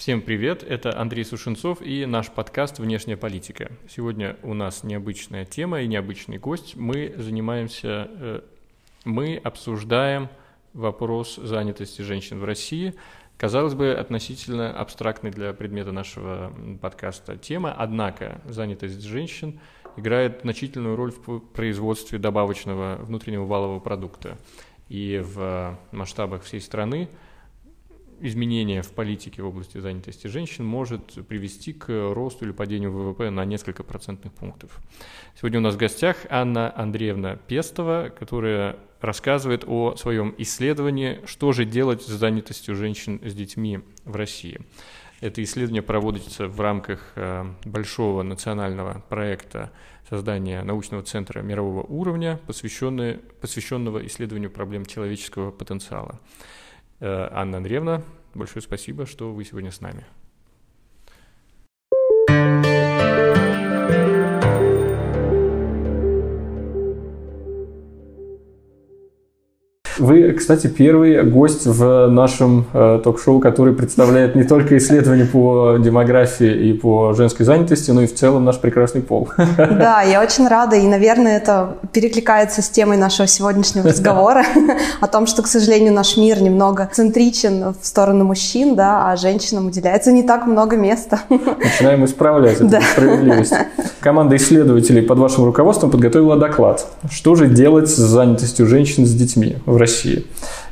Всем привет, это Андрей Сушенцов и наш подкаст «Внешняя политика». Сегодня у нас необычная тема и необычный гость. Мы занимаемся, э, мы обсуждаем вопрос занятости женщин в России. Казалось бы, относительно абстрактной для предмета нашего подкаста тема, однако занятость женщин играет значительную роль в производстве добавочного внутреннего валового продукта. И в масштабах всей страны – изменение в политике в области занятости женщин может привести к росту или падению ВВП на несколько процентных пунктов. Сегодня у нас в гостях Анна Андреевна Пестова, которая рассказывает о своем исследовании «Что же делать с занятостью женщин с детьми в России?». Это исследование проводится в рамках э, большого национального проекта создания научного центра мирового уровня, посвященного исследованию проблем человеческого потенциала. Э, Анна Андреевна, большое спасибо, что вы сегодня с нами. Вы, кстати, первый гость в нашем э, ток-шоу, который представляет не только исследования по демографии и по женской занятости, но и в целом наш прекрасный пол. Да, я очень рада, и, наверное, это перекликается с темой нашего сегодняшнего разговора о том, что, к сожалению, наш мир немного центричен в сторону мужчин, да, а женщинам уделяется не так много места. Начинаем исправлять эту да. справедливость. Команда исследователей под вашим руководством подготовила доклад. Что же делать с занятостью женщин с детьми в России? России.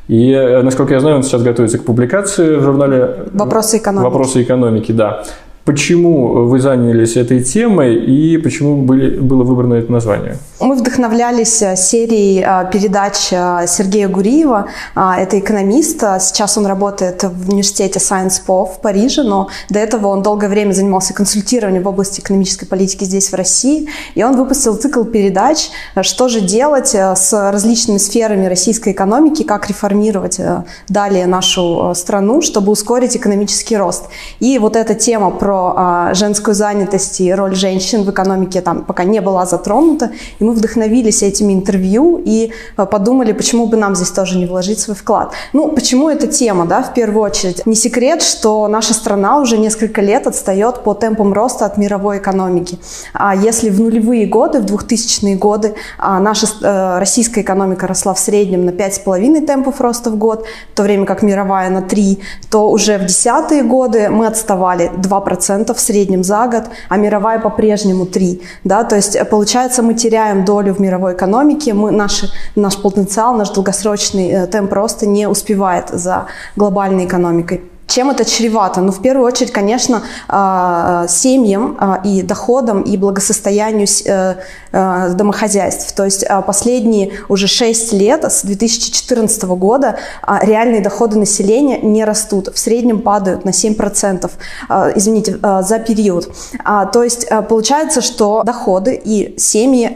И, э, насколько я знаю, он сейчас готовится к публикации в журнале «Вопросы экономики». «Вопросы экономики», да. Почему вы занялись этой темой и почему были, было выбрано это название? Мы вдохновлялись э, серией э, передач э, Сергея Гуриева. Это экономист. Сейчас он работает в университете Sciences Po в Париже, но до этого он долгое время занимался консультированием в области экономической политики здесь, в России. И он выпустил цикл передач, что же делать с различными сферами российской экономики, как реформировать далее нашу страну, чтобы ускорить экономический рост. И вот эта тема про а, женскую занятость и роль женщин в экономике там пока не была затронута. И мы вдохновились этими интервью и а, подумали, почему бы нам здесь тоже не вложить свой вклад. Ну, почему эта тема, да, в первую очередь? Не секрет, что наша страна уже несколько лет отстает по темпам роста от мировой экономики. А если в нулевые годы, в 2000-е годы а, наша э, российская экономика росла в среднем на 5,5 темпов роста в год, в то время как мировая на 3, то уже в десятые годы мы отставали 2% 2% в среднем за год, а мировая по-прежнему 3%. Да? То есть, получается, мы теряем долю в мировой экономике, мы, наши, наш потенциал, наш долгосрочный э, темп роста не успевает за глобальной экономикой. Чем это чревато? Ну, в первую очередь, конечно, а, семьям а, и доходам, и благосостоянию э, э, домохозяйств. То есть а, последние уже 6 лет, с 2014 года, реальные доходы населения не растут. В среднем падают на 7%, извините, за период. То есть получается, что доходы и семьи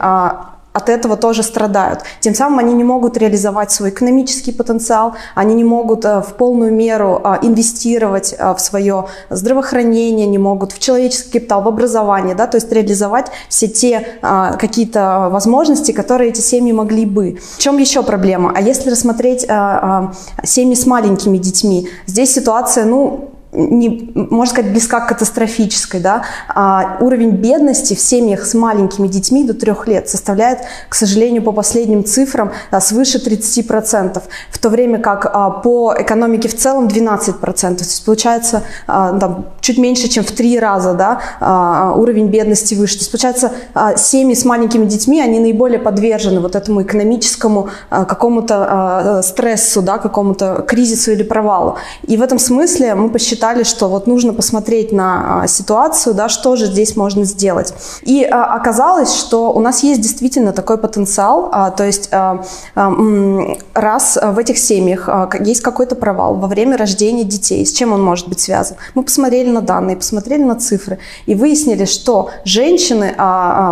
от этого тоже страдают. Тем самым они не могут реализовать свой экономический потенциал, они не могут э, в полную меру э, инвестировать э, в свое здравоохранение, не могут в человеческий капитал, в образование, да, то есть реализовать все те какие-то возможности, которые эти семьи могли бы. В чем еще проблема? А если рассмотреть семьи с маленькими детьми, здесь ситуация, ну, не, можно сказать, близка к катастрофической. Да? А уровень бедности в семьях с маленькими детьми до трех лет составляет, к сожалению, по последним цифрам, а, свыше 30%, в то время как а, по экономике в целом 12%. То есть получается а, там, чуть меньше, чем в три раза да, а, уровень бедности выше. То есть получается а, семьи с маленькими детьми, они наиболее подвержены вот этому экономическому а, какому-то а, стрессу, да, какому-то кризису или провалу. И в этом смысле мы посчитали, считали, что вот нужно посмотреть на а, ситуацию, да, что же здесь можно сделать. И а, оказалось, что у нас есть действительно такой потенциал, а, то есть раз в этих семьях есть какой-то провал во время рождения детей, с чем он может быть связан? Мы посмотрели на данные, посмотрели на цифры и выяснили, что женщины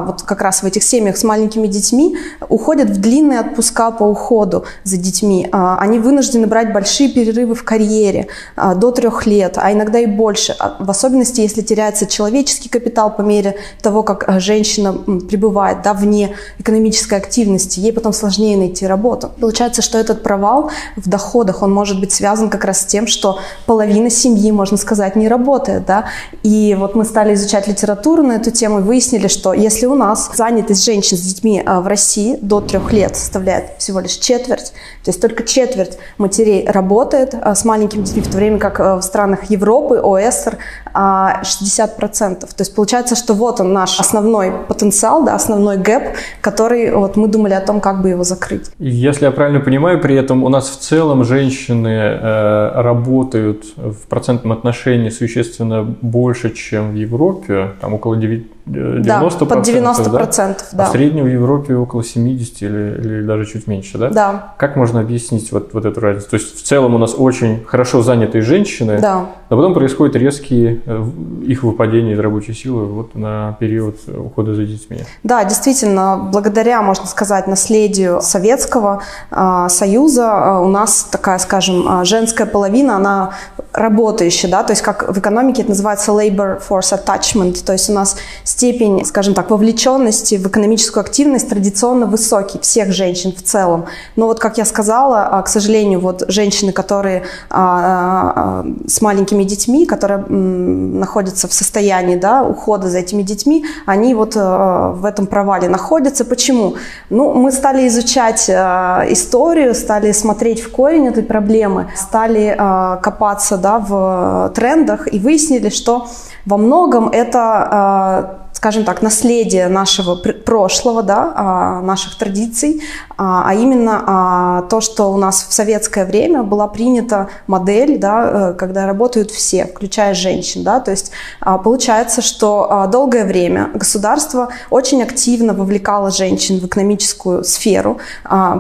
вот как раз в этих семьях с маленькими детьми уходят в длинные отпуска по уходу за детьми. Они вынуждены брать большие перерывы в карьере до трех лет, а иногда и больше. А в особенности, если теряется человеческий капитал по мере того, как э, женщина пребывает да, вне экономической активности, ей потом сложнее найти работу. Получается, что этот провал в доходах, он может быть связан как раз с тем, что половина семьи, можно сказать, не работает. Да? И вот мы стали изучать литературу на эту тему и выяснили, что если у нас занятость женщин с детьми э, в России до трех лет составляет всего лишь четверть, то есть только четверть матерей работает а, с маленькими детьми, в то время как в странах Европы, ОСР 60%. А, то есть получается, что вот он наш основной потенциал, да, основной гэп, который вот мы думали о том, как бы его закрыть. Если я правильно понимаю, при этом у нас в целом женщины э, работают в процентном отношении существенно больше, чем в Европе, там около 9 90%, да, под 90%, да? да. А в среднем в Европе около 70 или, или даже чуть меньше, да? Да. Как можно объяснить вот, вот эту разницу? То есть в целом у нас очень хорошо занятые женщины, да. Но потом происходят резкие э, их выпадения из рабочей силы вот на период ухода за детьми. Да, действительно, благодаря, можно сказать, наследию Советского э, Союза э, у нас такая, скажем, э, женская половина, она работающая, да, то есть как в экономике это называется labor force attachment, то есть у нас степень, скажем так, вовлеченности в экономическую активность традиционно высокий всех женщин в целом. Но вот, как я сказала, а, к сожалению, вот женщины, которые а, а, с маленькими детьми, которые находятся в состоянии да, ухода за этими детьми, они вот в этом провале находятся. Почему? Ну, мы стали изучать историю, стали смотреть в корень этой проблемы, стали копаться да, в трендах и выяснили, что во многом это скажем так, наследие нашего прошлого, да, а, наших традиций, а, а именно а, то, что у нас в советское время была принята модель, да, э, когда работают все, включая женщин. Да, то есть получается, что долгое время государство очень активно вовлекало женщин в экономическую сферу.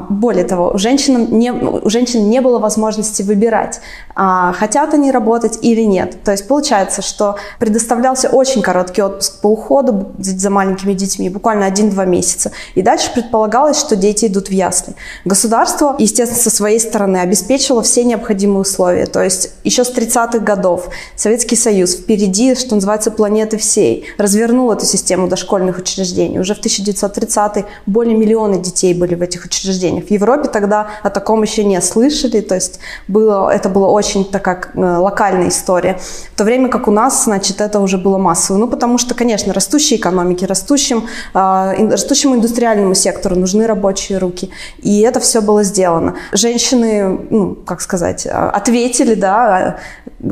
Более того, у женщин не, у женщин не было возможности выбирать, хотят они работать или нет. То есть получается, что предоставлялся очень короткий отпуск по уходу за маленькими детьми, буквально 1-2 месяца. И дальше предполагалось, что дети идут в ясли. Государство, естественно, со своей стороны обеспечило все необходимые условия. То есть еще с 30-х годов Советский Союз впереди, что называется, планеты всей, развернул эту систему дошкольных учреждений. Уже в 1930-е более миллиона детей были в этих учреждениях. В Европе тогда о таком еще не слышали, то есть было, это была очень такая э, локальная история. В то время как у нас, значит, это уже было массово. Ну, потому что, конечно, растущей экономике, растущим, э, растущему индустриальному сектору нужны рабочие руки. И это все было сделано. Женщины, ну, как сказать, а, ответили, да,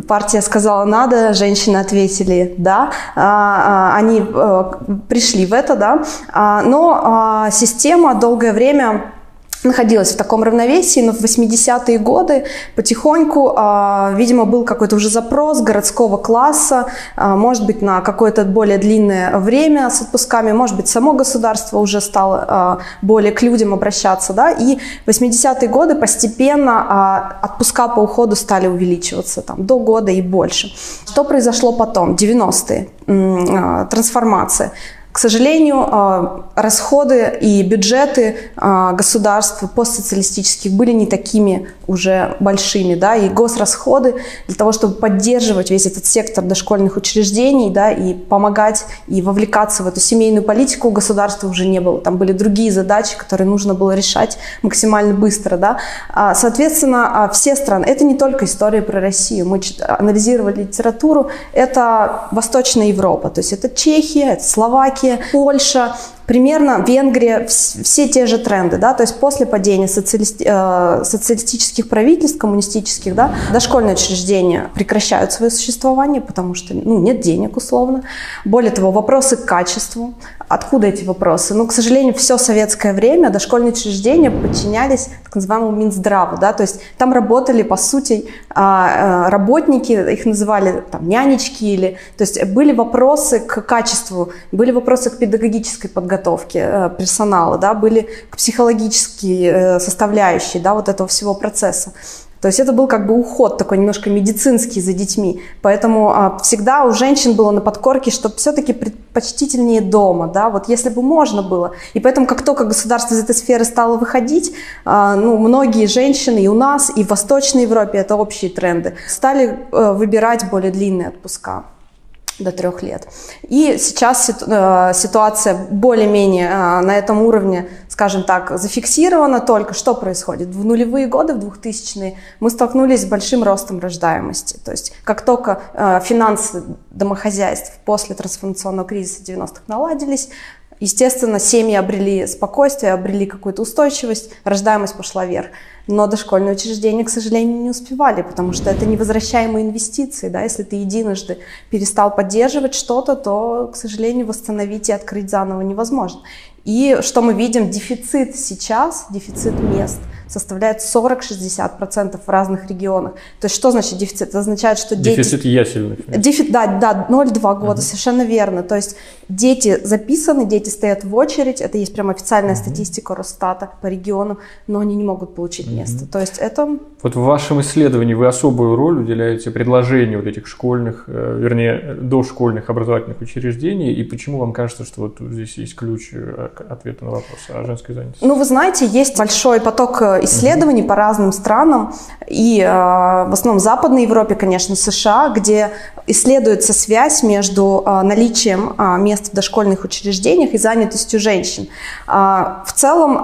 партия сказала надо, женщины ответили да, а, а, они э, пришли в это, да, но система долгое время находилась в таком равновесии, но в 80-е годы потихоньку, э, видимо, был какой-то уже запрос городского класса, э, может быть, на какое-то более длинное время с отпусками, может быть, само государство уже стало э, более к людям обращаться, да, и в 80-е годы постепенно отпуска по уходу стали увеличиваться, там, до года и больше. Что произошло потом? 90-е, э, трансформация. К сожалению, а, расходы и бюджеты а, государств постсоциалистических были не такими уже большими, да, и госрасходы для того, чтобы поддерживать весь этот сектор дошкольных учреждений, да, и помогать и вовлекаться в эту семейную политику у государства уже не было. Там были другие задачи, которые нужно было решать максимально быстро, да. А, соответственно, все страны, это не только история про Россию, мы анализировали литературу, это Восточная Европа, то есть это Чехия, это Словакия, Словакия, Польша, примерно Венгрия, все те же тренды, да, то есть после падения социалисти, э, социалистических правительств, коммунистических, да, дошкольные учреждения прекращают свое существование, потому что, ну, нет денег условно. Более того, вопросы к качеству, Откуда эти вопросы? Ну, к сожалению, все советское время дошкольные учреждения подчинялись так называемому Минздраву, да, то есть там работали, по сути, а, а, работники, их называли там нянечки или, то есть были вопросы к качеству, были вопросы к педагогической подготовке э, персонала, да, были к психологической э, составляющей, да, вот этого всего процесса. То есть это был как бы уход такой немножко медицинский за детьми. Поэтому а, всегда у женщин было на подкорке, что все-таки предпочтительнее дома, да, вот если бы можно было. И поэтому как только государство из этой сферы стало выходить, а, ну, многие женщины и у нас, и в Восточной Европе, это общие тренды, стали а, выбирать более длинные отпуска до трех лет. И сейчас э, ситуация более-менее э, на этом уровне скажем так, зафиксировано только, что происходит. В нулевые годы, в 2000-е, мы столкнулись с большим ростом рождаемости. То есть как только э, финансы домохозяйств после трансформационного кризиса 90-х наладились, естественно, семьи обрели спокойствие, обрели какую-то устойчивость, рождаемость пошла вверх. Но дошкольные учреждения, к сожалению, не успевали, потому что это невозвращаемые инвестиции. Да? Если ты единожды перестал поддерживать что-то, то, к сожалению, восстановить и открыть заново невозможно. И что мы видим, дефицит сейчас, дефицит мест – составляет 40-60% в разных регионах. То есть что значит дефицит? Это означает, что дети... Дефицит ясельных. Дефицит, да, да, 0-2 года, uh-huh. совершенно верно. То есть дети записаны, дети стоят в очередь, это есть прям официальная uh-huh. статистика Росстата по регионам, но они не могут получить uh-huh. место. То есть это... Вот в вашем исследовании вы особую роль уделяете предложению вот этих школьных, э, вернее, дошкольных образовательных учреждений, и почему вам кажется, что вот здесь есть ключ э, ответа на вопрос о женской занятости? Ну, вы знаете, есть большой поток э, исследований по разным странам, и э, в основном в Западной Европе, конечно, США, где исследуется связь между э, наличием э, мест в дошкольных учреждениях и занятостью женщин. В целом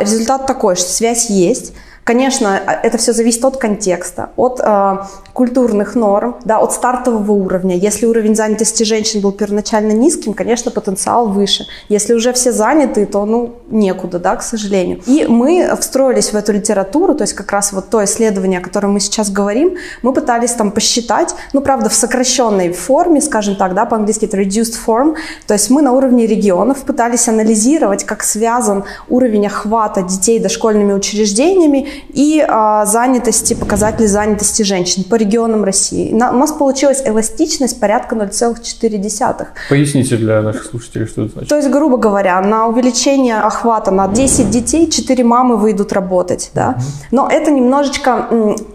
результат такой, что связь есть, Конечно, это все зависит от контекста, от э, культурных норм, да, от стартового уровня. Если уровень занятости женщин был первоначально низким, конечно, потенциал выше. Если уже все заняты, то, ну, некуда, да, к сожалению. И мы встроились в эту литературу, то есть как раз вот то исследование, о котором мы сейчас говорим, мы пытались там посчитать, ну, правда, в сокращенной форме, скажем так, да, по-английски это reduced form, то есть мы на уровне регионов пытались анализировать, как связан уровень охвата детей дошкольными учреждениями и а, занятости, показатели занятости женщин по регионам России. На, у нас получилась эластичность порядка 0,4. Поясните для наших слушателей, что это значит. То есть, грубо говоря, на увеличение охвата на 10 детей 4 мамы выйдут работать. Да? Но это немножечко,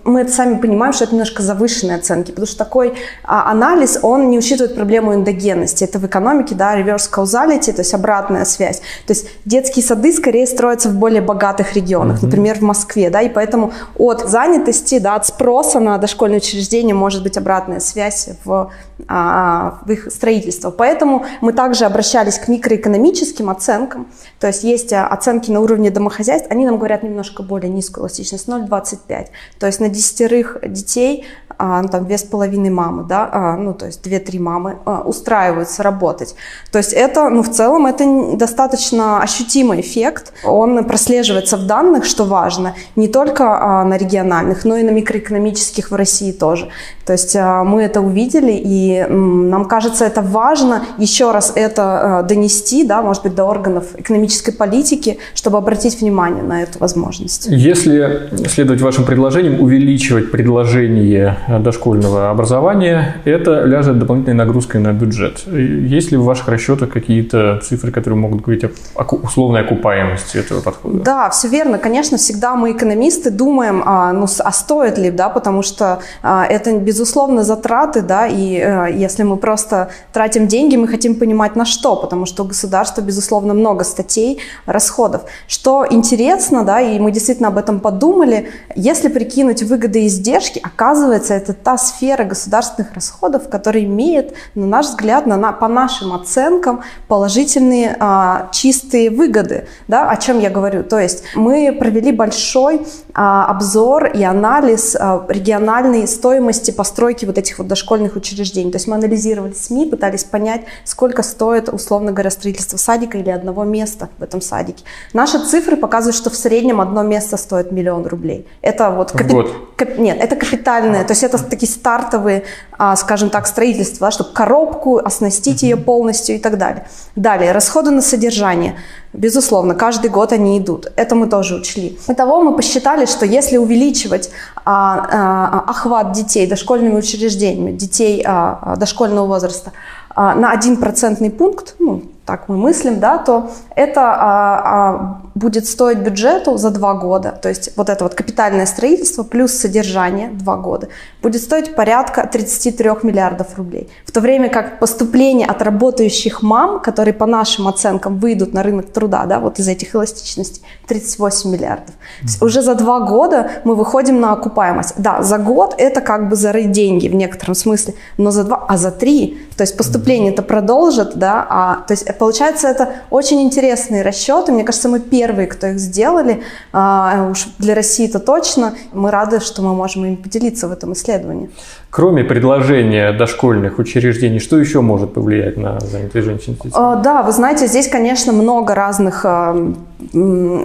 мы это сами понимаем, что это немножко завышенные оценки, потому что такой а, анализ, он не учитывает проблему эндогенности. Это в экономике, да, reverse causality, то есть обратная связь. То есть детские сады скорее строятся в более богатых регионах, например, в Москве, да, и поэтому от занятости, да, от спроса на дошкольное учреждение может быть обратная связь в, а, в их строительство. Поэтому мы также обращались к микроэкономическим оценкам, то есть есть а, оценки на уровне домохозяйств, они нам говорят немножко более низкую эластичность, 0,25. То есть на десятерых детей а, ну, там две с половиной мамы, да, а, ну, то есть две-три мамы устраиваются работать. То есть это, ну, в целом это достаточно ощутимый эффект. Он прослеживается в данных, что важно, не только на региональных, но и на микроэкономических в России тоже. То есть а, мы это увидели, и нам кажется, это важно еще раз это а, донести, да, может быть, до органов экономической политики, чтобы обратить внимание на эту возможность. Если следовать вашим предложениям, увеличивать предложение дошкольного образования, это ляжет дополнительной нагрузкой на бюджет. Есть ли в ваших расчетах какие-то цифры, которые могут говорить о условной окупаемости этого подхода? Да, все верно. Конечно, всегда мы, экономисты, думаем, а, ну, а стоит ли, да, потому что а, это, безусловно, затраты, да, и а, если мы просто тратим деньги, мы хотим понимать на что, потому что у государства, безусловно, много статей, расходов. Что интересно, да, и мы действительно об этом подумали, если прикинуть выгоды и издержки, оказывается, это та сфера государственных расходов, которая имеет, на наш взгляд, на, на, по нашим оценкам, положительные а, чистые выгоды. Да, о чем я говорю? То есть мы провели большой обзор и анализ а, региональной стоимости постройки вот этих вот дошкольных учреждений. То есть мы анализировали СМИ, пытались понять, сколько стоит, условно говоря, строительство садика или одного места в этом садике. Наши цифры показывают, что в среднем одно место стоит миллион рублей. Это вот... Капи... Кап... Нет, это капитальное. То есть это такие стартовые, а, скажем так, строительства, да, чтобы коробку оснастить ее полностью и так далее. Далее, расходы на содержание. Безусловно, каждый год они идут. Это мы тоже учли. Итого мы посчитали, что если увеличивать а, а, охват детей дошкольными учреждениями, детей а, дошкольного возраста, а, на один процентный пункт, ну, так мы мыслим, да, то это а, а, будет стоить бюджету за два года, то есть вот это вот капитальное строительство плюс содержание два года, будет стоить порядка 33 миллиардов рублей. В то время как поступление от работающих мам, которые по нашим оценкам выйдут на рынок труда, да, вот из этих эластичностей, 38 миллиардов. То есть уже за два года мы выходим на окупаемость. Да, за год это как бы зарыть деньги в некотором смысле, но за два, а за три, то есть поступление это продолжит, да, а, то есть получается это очень интересные расчеты. Мне кажется, мы первые, кто их сделали, а, уж для России это точно. Мы рады, что мы можем им поделиться в этом исследовании. Кроме предложения дошкольных учреждений, что еще может повлиять на занятые женщин? Да, вы знаете, здесь, конечно, много разных а,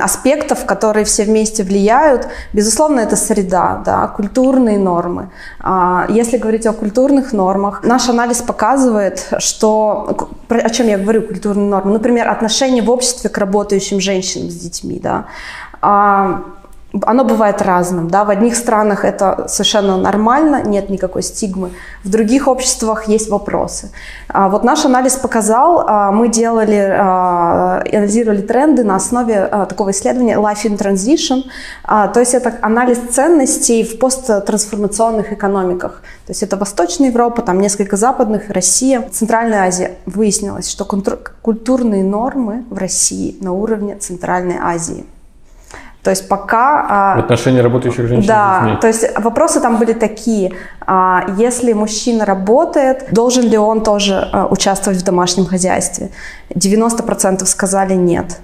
аспектов, которые все вместе влияют. Безусловно, это среда, да, культурные нормы. А, если говорить о культурных нормах, наш анализ показывает, что, о чем я говорю, культурные нормы, например, отношение в обществе к работающим женщинам с детьми, да, а, оно бывает разным. Да? В одних странах это совершенно нормально, нет никакой стигмы. В других обществах есть вопросы. А вот наш анализ показал, а, мы делали, а, анализировали тренды на основе а, такого исследования Life in Transition. То есть это анализ ценностей в посттрансформационных экономиках. То есть это Восточная Европа, там несколько западных, Россия, Центральная Азия. Выяснилось, что культурные нормы в России на уровне Центральной Азии. То есть пока... А, в отношении работающих женщин Да, то есть вопросы там были такие. А, если мужчина работает, должен ли он тоже а, участвовать в домашнем хозяйстве? 90% сказали нет.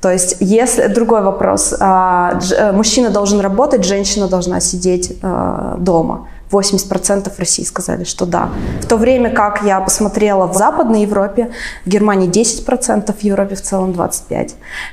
То есть, если другой вопрос, э, мужчина должен работать, женщина должна сидеть дома. 80% России сказали, что да. В то время как я посмотрела в Западной Европе, в Германии 10%, в Европе в целом 25%.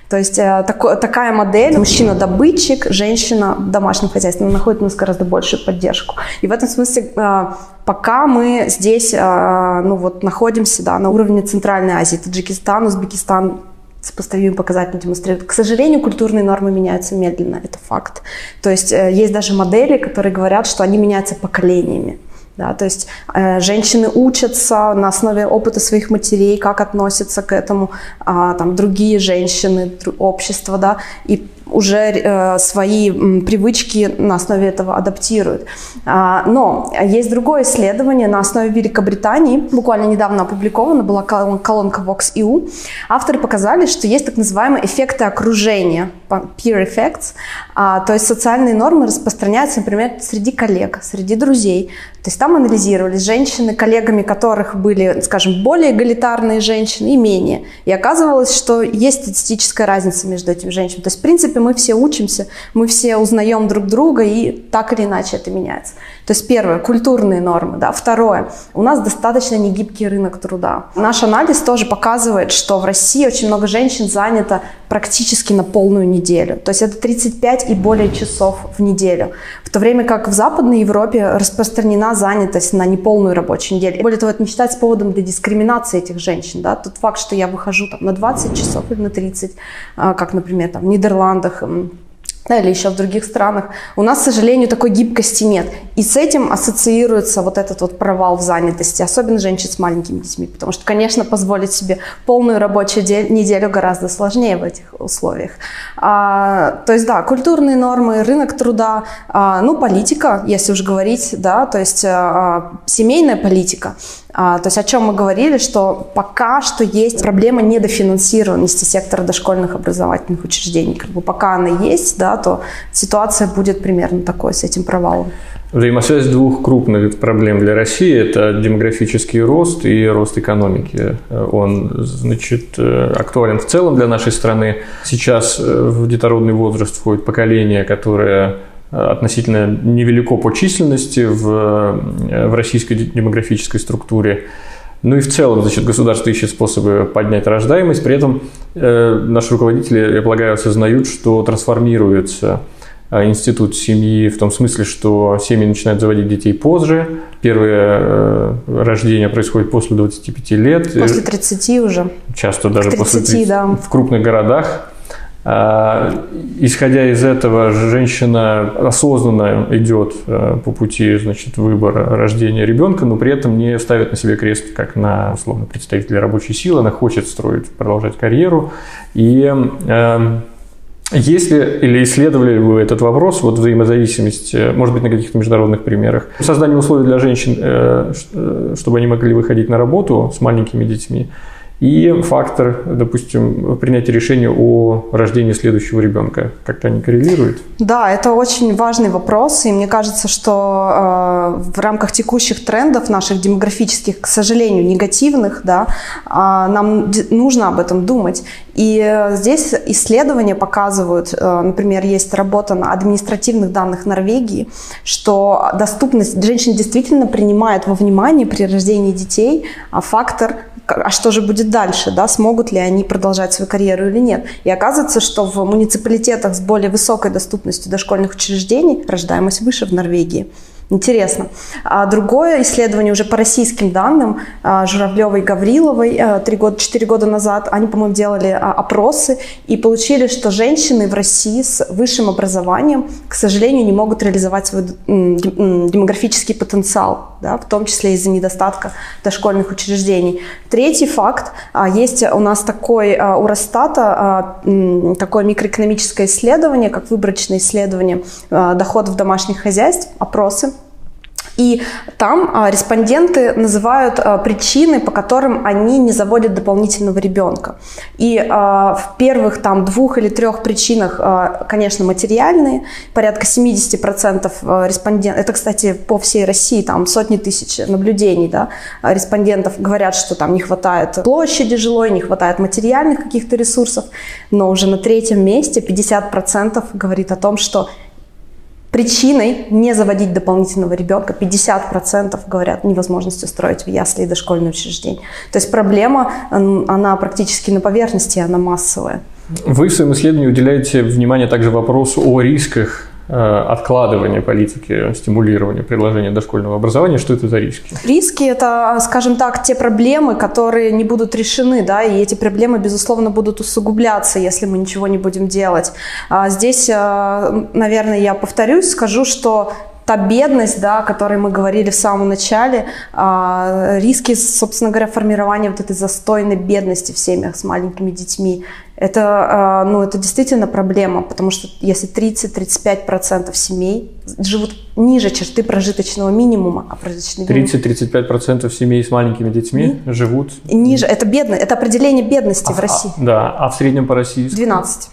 То есть э, тако, такая модель, мужчина-добытчик, женщина в домашнем хозяйстве, находит у нас гораздо большую поддержку. И в этом смысле э, пока мы здесь э, ну вот, находимся да, на уровне Центральной Азии, Таджикистан, Узбекистан, сопоставимый показатель демонстрирует. К сожалению, культурные нормы меняются медленно, это факт. То есть э, есть даже модели, которые говорят, что они меняются поколениями. Да, то есть э, женщины учатся на основе опыта своих матерей, как относятся к этому э, там, другие женщины, общество, да, и уже э, свои привычки на основе этого адаптируют. А, но есть другое исследование на основе Великобритании, буквально недавно опубликовано, была колонка Vox.eu. Авторы показали, что есть так называемые эффекты окружения, peer effects, а, то есть социальные нормы распространяются, например, среди коллег, среди друзей. То есть там анализировались женщины, коллегами которых были, скажем, более эгалитарные женщины и менее. И оказывалось, что есть статистическая разница между этими женщинами. То есть, в принципе, мы все учимся, мы все узнаем друг друга, и так или иначе это меняется. То есть первое, культурные нормы. Да. Второе, у нас достаточно негибкий рынок труда. Наш анализ тоже показывает, что в России очень много женщин занято практически на полную неделю. То есть это 35 и более часов в неделю. В то время как в Западной Европе распространена занятость на неполную рабочую неделю. Более того, это не считается поводом для дискриминации этих женщин. Да? Тот факт, что я выхожу там, на 20 часов или на 30, а, как, например, там, в Нидерландах, да, или еще в других странах, у нас, к сожалению, такой гибкости нет. И с этим ассоциируется вот этот вот провал в занятости, особенно женщин с маленькими детьми, потому что, конечно, позволить себе полную рабочую неделю гораздо сложнее в этих условиях. А, то есть, да, культурные нормы, рынок труда, а, ну, политика, если уж говорить, да, то есть а, семейная политика. А, то есть о чем мы говорили, что пока что есть проблема недофинансированности сектора дошкольных образовательных учреждений. Как бы пока она есть, да, то ситуация будет примерно такой с этим провалом. Взаимосвязь двух крупных проблем для России – это демографический рост и рост экономики. Он, значит, актуален в целом для нашей страны. Сейчас в детородный возраст входит поколение, которое относительно невелико по численности в, э, в российской демографической структуре. Ну и в целом, значит, государство ищет способы поднять рождаемость. При этом э, наши руководители, я полагаю, осознают, что трансформируется э, институт семьи в том смысле, что семьи начинают заводить детей позже. Первое э, рождение происходит после 25 лет. После 30 уже. Часто даже 30, после 30 да. в крупных городах. А, исходя из этого, женщина осознанно идет э, по пути значит, выбора рождения ребенка, но при этом не ставит на себе крест, как на условно представителя рабочей силы. Она хочет строить, продолжать карьеру. И э, если или исследовали вы этот вопрос, вот взаимозависимость, э, может быть, на каких-то международных примерах, создание условий для женщин, чтобы они могли выходить на работу с маленькими детьми, и фактор, допустим, принятия решения о рождении следующего ребенка. Как-то они коррелируют? Да, это очень важный вопрос, и мне кажется, что э, в рамках текущих трендов наших демографических, к сожалению, негативных, да, э, нам нужно об этом думать. И здесь исследования показывают, э, например, есть работа на административных данных Норвегии, что доступность женщин действительно принимает во внимание при рождении детей а фактор а что же будет дальше, да, смогут ли они продолжать свою карьеру или нет. И оказывается, что в муниципалитетах с более высокой доступностью дошкольных учреждений рождаемость выше в Норвегии. Интересно. А другое исследование уже по российским данным а, Журавлевой и Гавриловой а, три года, четыре года назад, они, по-моему, делали а, опросы и получили, что женщины в России с высшим образованием, к сожалению, не могут реализовать свой демографический потенциал, да, в том числе из-за недостатка дошкольных учреждений. Третий факт. Есть у нас такой у Росстата такое микроэкономическое исследование, как выборочное исследование доходов домашних хозяйств, опросы и там а, респонденты называют а, причины, по которым они не заводят дополнительного ребенка. И а, в первых там двух или трех причинах, конечно, материальные, порядка 70% а, респондентов, это, кстати, по всей России, там сотни тысяч наблюдений, да, респондентов говорят, что там не хватает площади жилой, не хватает материальных каких-то ресурсов, но уже на третьем месте 50% говорит о том, что Причиной не заводить дополнительного ребенка 50% говорят невозможность устроить в ясли и дошкольное учреждение. То есть проблема, она практически на поверхности, она массовая. Вы в своем исследовании уделяете внимание также вопросу о рисках откладывания политики стимулирования предложения дошкольного образования. Что это за риски? Риски – это, скажем так, те проблемы, которые не будут решены, да, и эти проблемы, безусловно, будут усугубляться, если мы ничего не будем делать. А здесь, э, наверное, я повторюсь, скажу, что та бедность, да, о которой мы говорили в самом начале, а, риски, собственно говоря, формирования вот этой застойной бедности в семьях с маленькими детьми, это, а, ну, это действительно проблема, потому что если 30-35% семей живут ниже черты прожиточного минимума, а прожиточный 30-35% семей с маленькими детьми И? живут... Ниже, это бедность, это определение бедности а, в России. А, да, а в среднем по России? 12.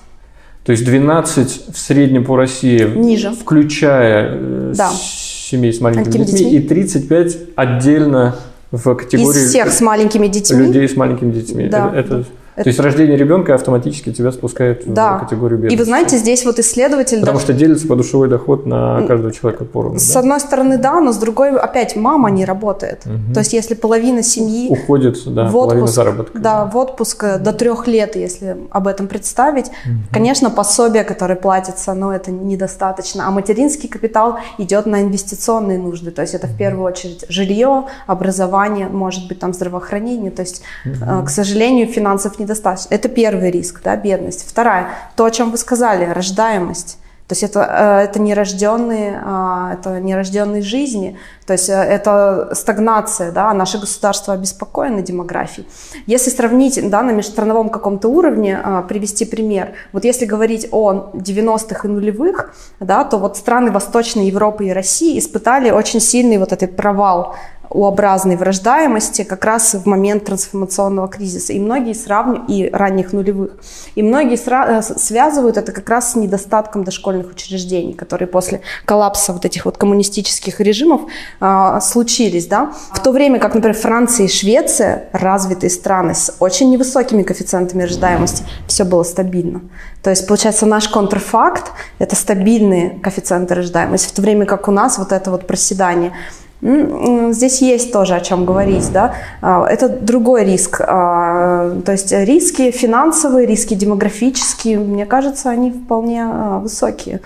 То есть 12 в среднем по России, Ниже. включая э, да. семей с маленькими детьми, детьми, и 35 отдельно в категории... Из всех с маленькими детьми. Людей с маленькими детьми. Да. Это, это... То есть рождение ребенка автоматически тебя спускает да. в категорию бедности. И вы знаете, здесь вот исследователь... Потому даже... что делится подушевой доход на каждого человека поровну. С да? одной стороны, да, но с другой, опять, мама не работает. Угу. То есть если половина семьи... Уходит, да, в отпуск, половина заработка. Да, в отпуск э, до трех лет, если об этом представить. Угу. Конечно, пособие, которое платится, но это недостаточно. А материнский капитал идет на инвестиционные нужды. То есть это в первую очередь жилье, образование, может быть, там здравоохранение. То есть, угу. к сожалению, финансов недостаточно. Это первый риск, да, бедность. Вторая, то, о чем вы сказали, рождаемость. То есть это, э, это нерожденные, а, это нерожденные жизни, то есть э, это стагнация, да, наше государство обеспокоено демографией. Если сравнить да, на межстрановом каком-то уровне, а, привести пример, вот если говорить о 90-х и нулевых, да, то вот страны Восточной Европы и России испытали очень сильный вот этот провал у-образной врождаемости как раз в момент трансформационного кризиса. И многие сравнивают, и ранних нулевых, и многие сра- э, связывают это как раз с недостатком дошкольных учреждений, которые после коллапса вот этих вот коммунистических режимов а, случились. Да? В то время как, например, Франция и Швеция, развитые страны с очень невысокими коэффициентами рождаемости, все было стабильно. То есть, получается, наш контрфакт – это стабильные коэффициенты рождаемости, в то время как у нас вот это вот проседание – Здесь есть тоже о чем говорить, да. А, это другой риск. А, то есть риски финансовые, риски демографические, мне кажется, они вполне а, высокие.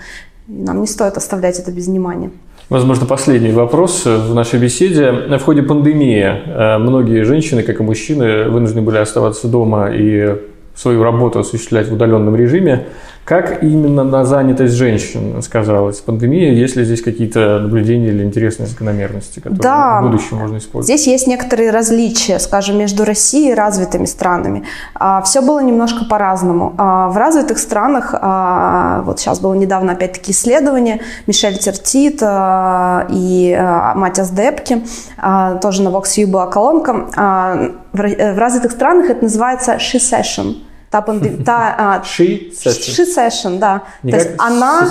Нам не стоит оставлять это без внимания. Возможно, последний вопрос в нашей беседе. В ходе пандемии многие женщины, как и мужчины, вынуждены были оставаться дома и свою работу осуществлять в удаленном режиме. Как именно на занятость женщин сказалась пандемия? Есть ли здесь какие-то наблюдения или интересные закономерности, которые да, в будущем можно использовать? Здесь есть некоторые различия, скажем, между Россией и развитыми странами. А, Все было немножко по-разному. А, в развитых странах, а, вот сейчас было недавно опять-таки исследование, Мишель Тертит и Матиас Депки, тоже на VoxU была колонка. В развитых странах это называется «she session», Та пандемия... Та, а, she session. She session, да. Не То есть она...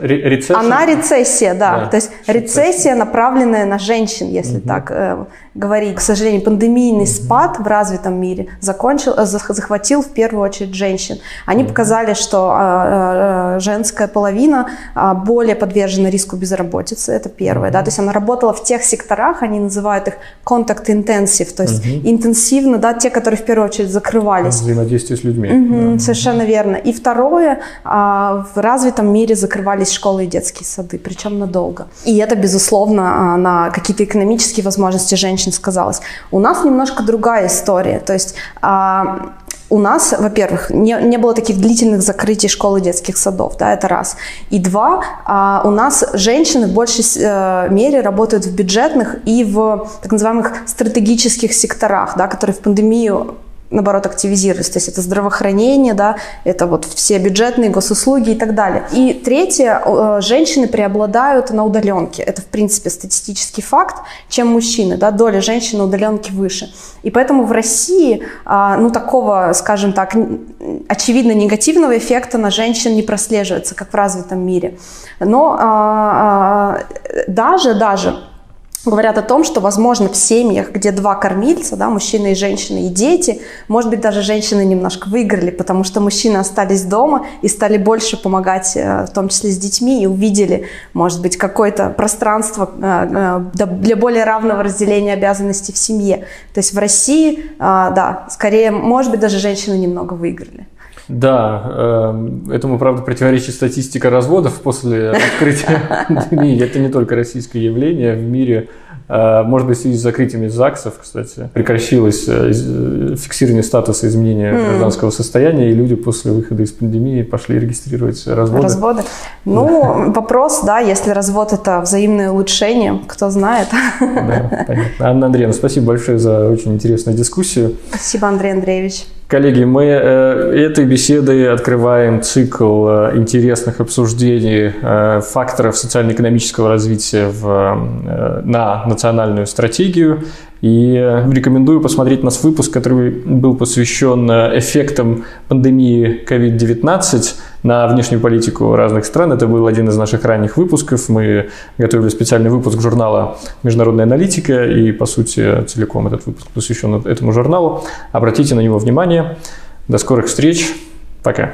Рецессия? Она рецессия, да. да. То есть рецессия, направленная на женщин, если угу. так э, говорить. К сожалению, пандемийный спад в развитом мире закончил, э, захватил в первую очередь женщин. Они показали, что э, женская половина а, более подвержена риску безработицы, это первое. Да? То есть она работала в тех секторах, они называют их contact intensive, то есть интенсивно, да, те, которые в первую очередь закрывались. Взаимодействие с людьми. Угу, да. Совершенно верно. И второе, а, в развитом мире закрывались школы и детские сады, причем надолго. И это, безусловно, а, на какие-то экономические возможности женщин очень сказалось. У нас немножко другая история. То есть а, у нас, во-первых, не, не было таких длительных закрытий школ и детских садов, да, это раз. И два, а, у нас женщины в большей э, мере работают в бюджетных и в так называемых стратегических секторах, да, которые в пандемию наоборот, активизировались. То есть это здравоохранение, да, это вот все бюджетные госуслуги и так далее. И третье, э, женщины преобладают на удаленке. Это, в принципе, статистический факт, чем мужчины, да, доля женщин на удаленке выше. И поэтому в России, а, ну, такого, скажем так, очевидно негативного эффекта на женщин не прослеживается, как в развитом мире. Но а, а, даже, даже говорят о том, что, возможно, в семьях, где два кормильца, да, мужчина и женщина, и дети, может быть, даже женщины немножко выиграли, потому что мужчины остались дома и стали больше помогать, э, в том числе с детьми, и увидели, может быть, какое-то пространство э, э, для более равного разделения обязанностей в семье. То есть в России, да, скорее, может быть, даже женщины немного выиграли. Да, этому, правда, противоречит статистика разводов после открытия пандемии. Это не только российское явление. В мире а, может быть, в связи с закрытиями ЗАГСов, кстати, прекращилось э, э, фиксирование статуса изменения mm. гражданского состояния, и люди после выхода из пандемии пошли регистрировать разводы. Разводы. Ну, вопрос, да, если развод – это взаимное улучшение, кто знает. Да, понятно. Анна Андреевна, спасибо большое за очень интересную дискуссию. Спасибо, Андрей Андреевич. Коллеги, мы э, этой беседой открываем цикл э, интересных обсуждений э, факторов социально-экономического развития в, на национальную стратегию. И рекомендую посмотреть наш выпуск, который был посвящен эффектам пандемии COVID-19 на внешнюю политику разных стран. Это был один из наших ранних выпусков. Мы готовили специальный выпуск журнала «Международная аналитика», и, по сути, целиком этот выпуск посвящен этому журналу. Обратите на него внимание. До скорых встреч. Пока.